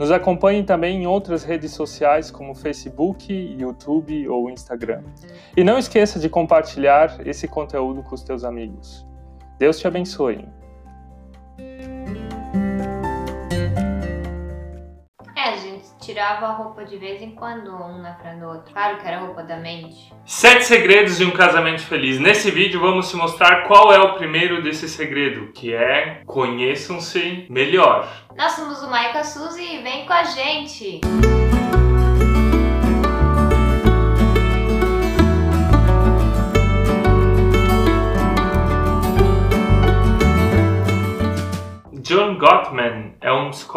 Nos acompanhe também em outras redes sociais como Facebook, YouTube ou Instagram. E não esqueça de compartilhar esse conteúdo com os teus amigos. Deus te abençoe. Tirava a roupa de vez em quando, um na frente do outro. Claro que era roupa da mente. Sete segredos de um casamento feliz. Nesse vídeo vamos te mostrar qual é o primeiro desse segredo, que é conheçam-se melhor. Nós somos o Maica Suzy e vem com a gente! John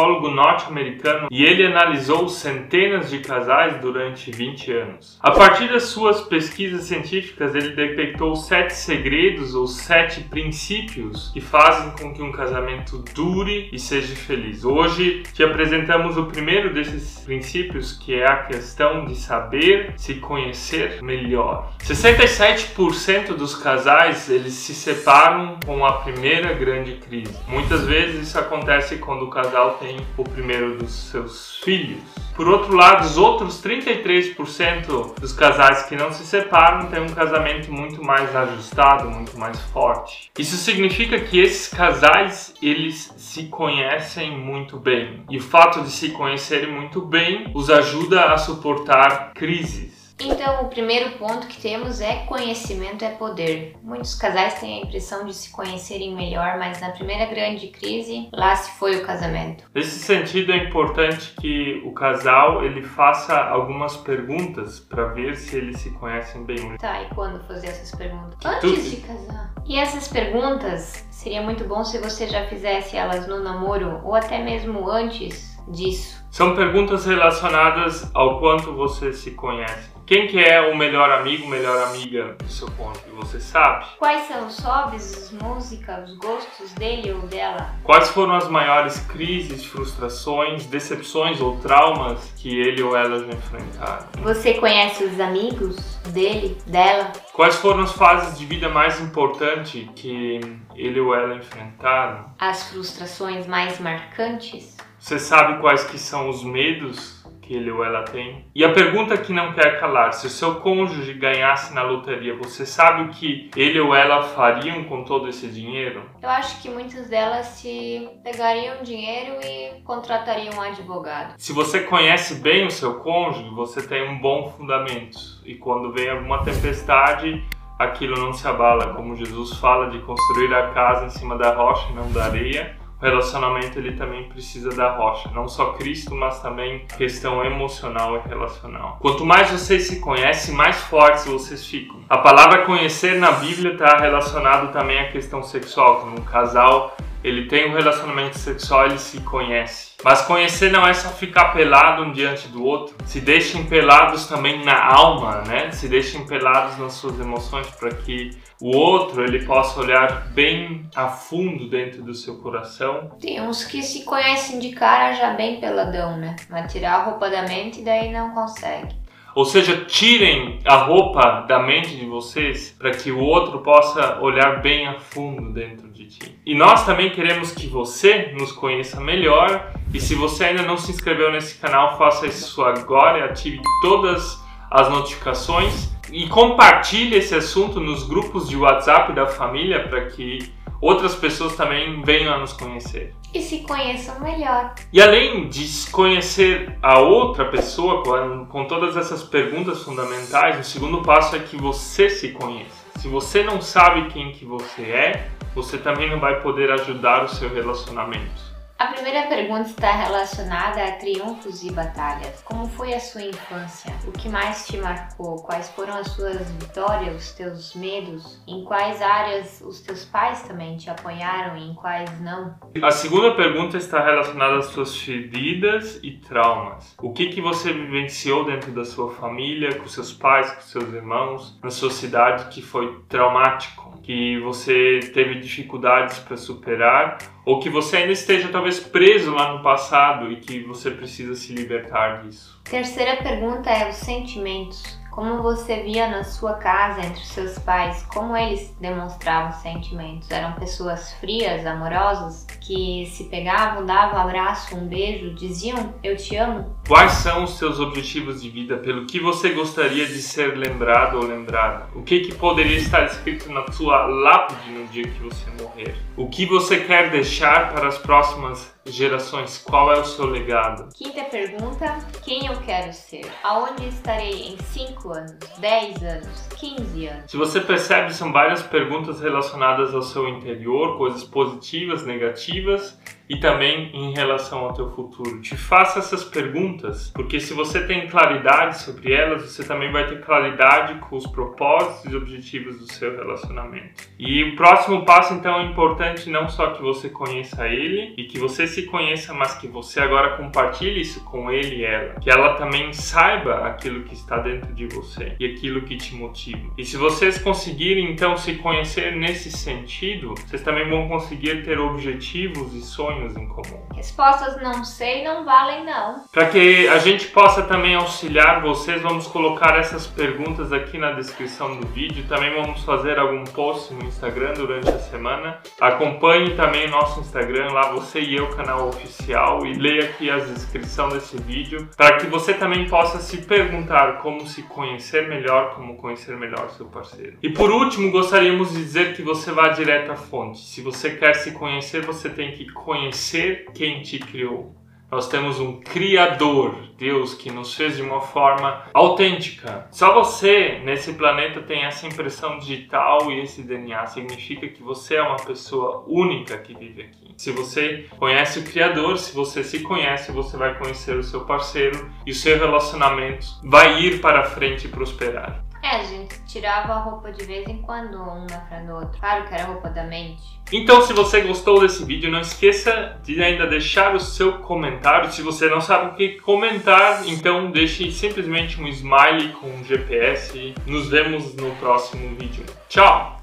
psicólogo norte-americano e ele analisou centenas de casais durante 20 anos. A partir das suas pesquisas científicas, ele detectou sete segredos ou sete princípios que fazem com que um casamento dure e seja feliz. Hoje te apresentamos o primeiro desses princípios, que é a questão de saber se conhecer melhor. 67% dos casais eles se separam com a primeira grande crise. Muitas vezes isso acontece quando o casal tem o primeiro dos seus filhos. Por outro lado, os outros 33% dos casais que não se separam têm um casamento muito mais ajustado, muito mais forte. Isso significa que esses casais, eles se conhecem muito bem. E o fato de se conhecerem muito bem os ajuda a suportar crises. Então, o primeiro ponto que temos é conhecimento é poder. Muitos casais têm a impressão de se conhecerem melhor, mas na primeira grande crise, lá se foi o casamento. Nesse sentido, é importante que o casal ele faça algumas perguntas para ver se eles se conhecem bem. Tá, e quando fazer essas perguntas? Antes tu... de casar. E essas perguntas seria muito bom se você já fizesse elas no namoro ou até mesmo antes disso. São perguntas relacionadas ao quanto você se conhece. Quem que é o melhor amigo, melhor amiga do seu cônjuge? Você sabe? Quais são os hobbies, as músicas, os gostos dele ou dela? Quais foram as maiores crises, frustrações, decepções ou traumas que ele ou ela já enfrentaram? Você conhece os amigos dele, dela? Quais foram as fases de vida mais importantes que ele ou ela enfrentaram? As frustrações mais marcantes? Você sabe quais que são os medos que ele ou ela tem. E a pergunta que não quer calar: se o seu cônjuge ganhasse na loteria, você sabe o que ele ou ela fariam com todo esse dinheiro? Eu acho que muitas delas se pegariam dinheiro e contratariam um advogado. Se você conhece bem o seu cônjuge, você tem um bom fundamento. E quando vem alguma tempestade, aquilo não se abala, como Jesus fala de construir a casa em cima da rocha e não da areia relacionamento ele também precisa da rocha, não só Cristo, mas também questão emocional e relacional. Quanto mais vocês se conhecem, mais fortes vocês ficam. A palavra conhecer na Bíblia está relacionado também à questão sexual, quando um casal ele tem um relacionamento sexual, ele se conhece. Mas conhecer não é só ficar pelado um diante do outro. Se deixem pelados também na alma, né? Se deixem pelados nas suas emoções para que o outro ele possa olhar bem a fundo dentro do seu coração. Tem uns que se conhecem de cara já bem peladão, né? Mas tirar a roupa da mente daí não consegue. Ou seja, tirem a roupa da mente de vocês para que o outro possa olhar bem a fundo dentro de ti. E nós também queremos que você nos conheça melhor. E se você ainda não se inscreveu nesse canal, faça isso agora e ative todas as notificações e compartilhe esse assunto nos grupos de WhatsApp da família para que outras pessoas também venham a nos conhecer. E se conheçam melhor. E além de conhecer a outra pessoa com, com todas essas perguntas fundamentais, o segundo passo é que você se conheça. Se você não sabe quem que você é, você também não vai poder ajudar o seu relacionamento. A primeira pergunta está relacionada a triunfos e batalhas. Como foi a sua infância? O que mais te marcou? Quais foram as suas vitórias, os teus medos? Em quais áreas os teus pais também te apoiaram e em quais não? A segunda pergunta está relacionada às suas feridas e traumas. O que que você vivenciou dentro da sua família, com seus pais, com seus irmãos, na sua cidade que foi traumático? que você teve dificuldades para superar ou que você ainda esteja talvez preso lá no passado e que você precisa se libertar disso. Terceira pergunta é os sentimentos. Como você via na sua casa entre seus pais, como eles demonstravam sentimentos? Eram pessoas frias, amorosas, que se pegavam, davam um abraço, um beijo, diziam eu te amo? Quais são os seus objetivos de vida? Pelo que você gostaria de ser lembrado ou lembrada? O que, que poderia estar escrito na sua lápide no dia que você morrer? O que você quer deixar para as próximas gerações? Qual é o seu legado? Quinta pergunta: quem eu quero ser? Aonde estarei em 5 anos, 10 anos, 15 anos? Se você percebe, são várias perguntas relacionadas ao seu interior, coisas positivas, negativas e também em relação ao teu futuro. Te faça essas perguntas, porque se você tem claridade sobre elas, você também vai ter claridade com os propósitos e objetivos do seu relacionamento. E o próximo passo então é importante não só que você conheça ele e que você se conheça, mas que você agora compartilhe isso com ele e ela, que ela também saiba aquilo que está dentro de você e aquilo que te motiva. E se vocês conseguirem então se conhecer nesse sentido, vocês também vão conseguir ter objetivos e sonhos sonhos em comum? Respostas não sei não valem não. Para que a gente possa também auxiliar vocês, vamos colocar essas perguntas aqui na descrição do vídeo. Também vamos fazer algum post no Instagram durante a semana. Acompanhe também o nosso Instagram, lá você e eu, canal oficial, e leia aqui a descrição desse vídeo, para que você também possa se perguntar como se conhecer melhor, como conhecer melhor seu parceiro. E por último, gostaríamos de dizer que você vá direto à fonte. Se você quer se conhecer, você tem que conhecer conhecer quem te criou. Nós temos um Criador, Deus, que nos fez de uma forma autêntica. Só você nesse planeta tem essa impressão digital e esse DNA. Significa que você é uma pessoa única que vive aqui. Se você conhece o Criador, se você se conhece, você vai conhecer o seu parceiro e o seu relacionamento vai ir para frente e prosperar. É, a gente tirava a roupa de vez em quando, um na frente do outro. Claro que era roupa da mente. Então, se você gostou desse vídeo, não esqueça de ainda deixar o seu comentário. Se você não sabe o que comentar, então deixe simplesmente um smile com um GPS. Nos vemos no próximo vídeo. Tchau!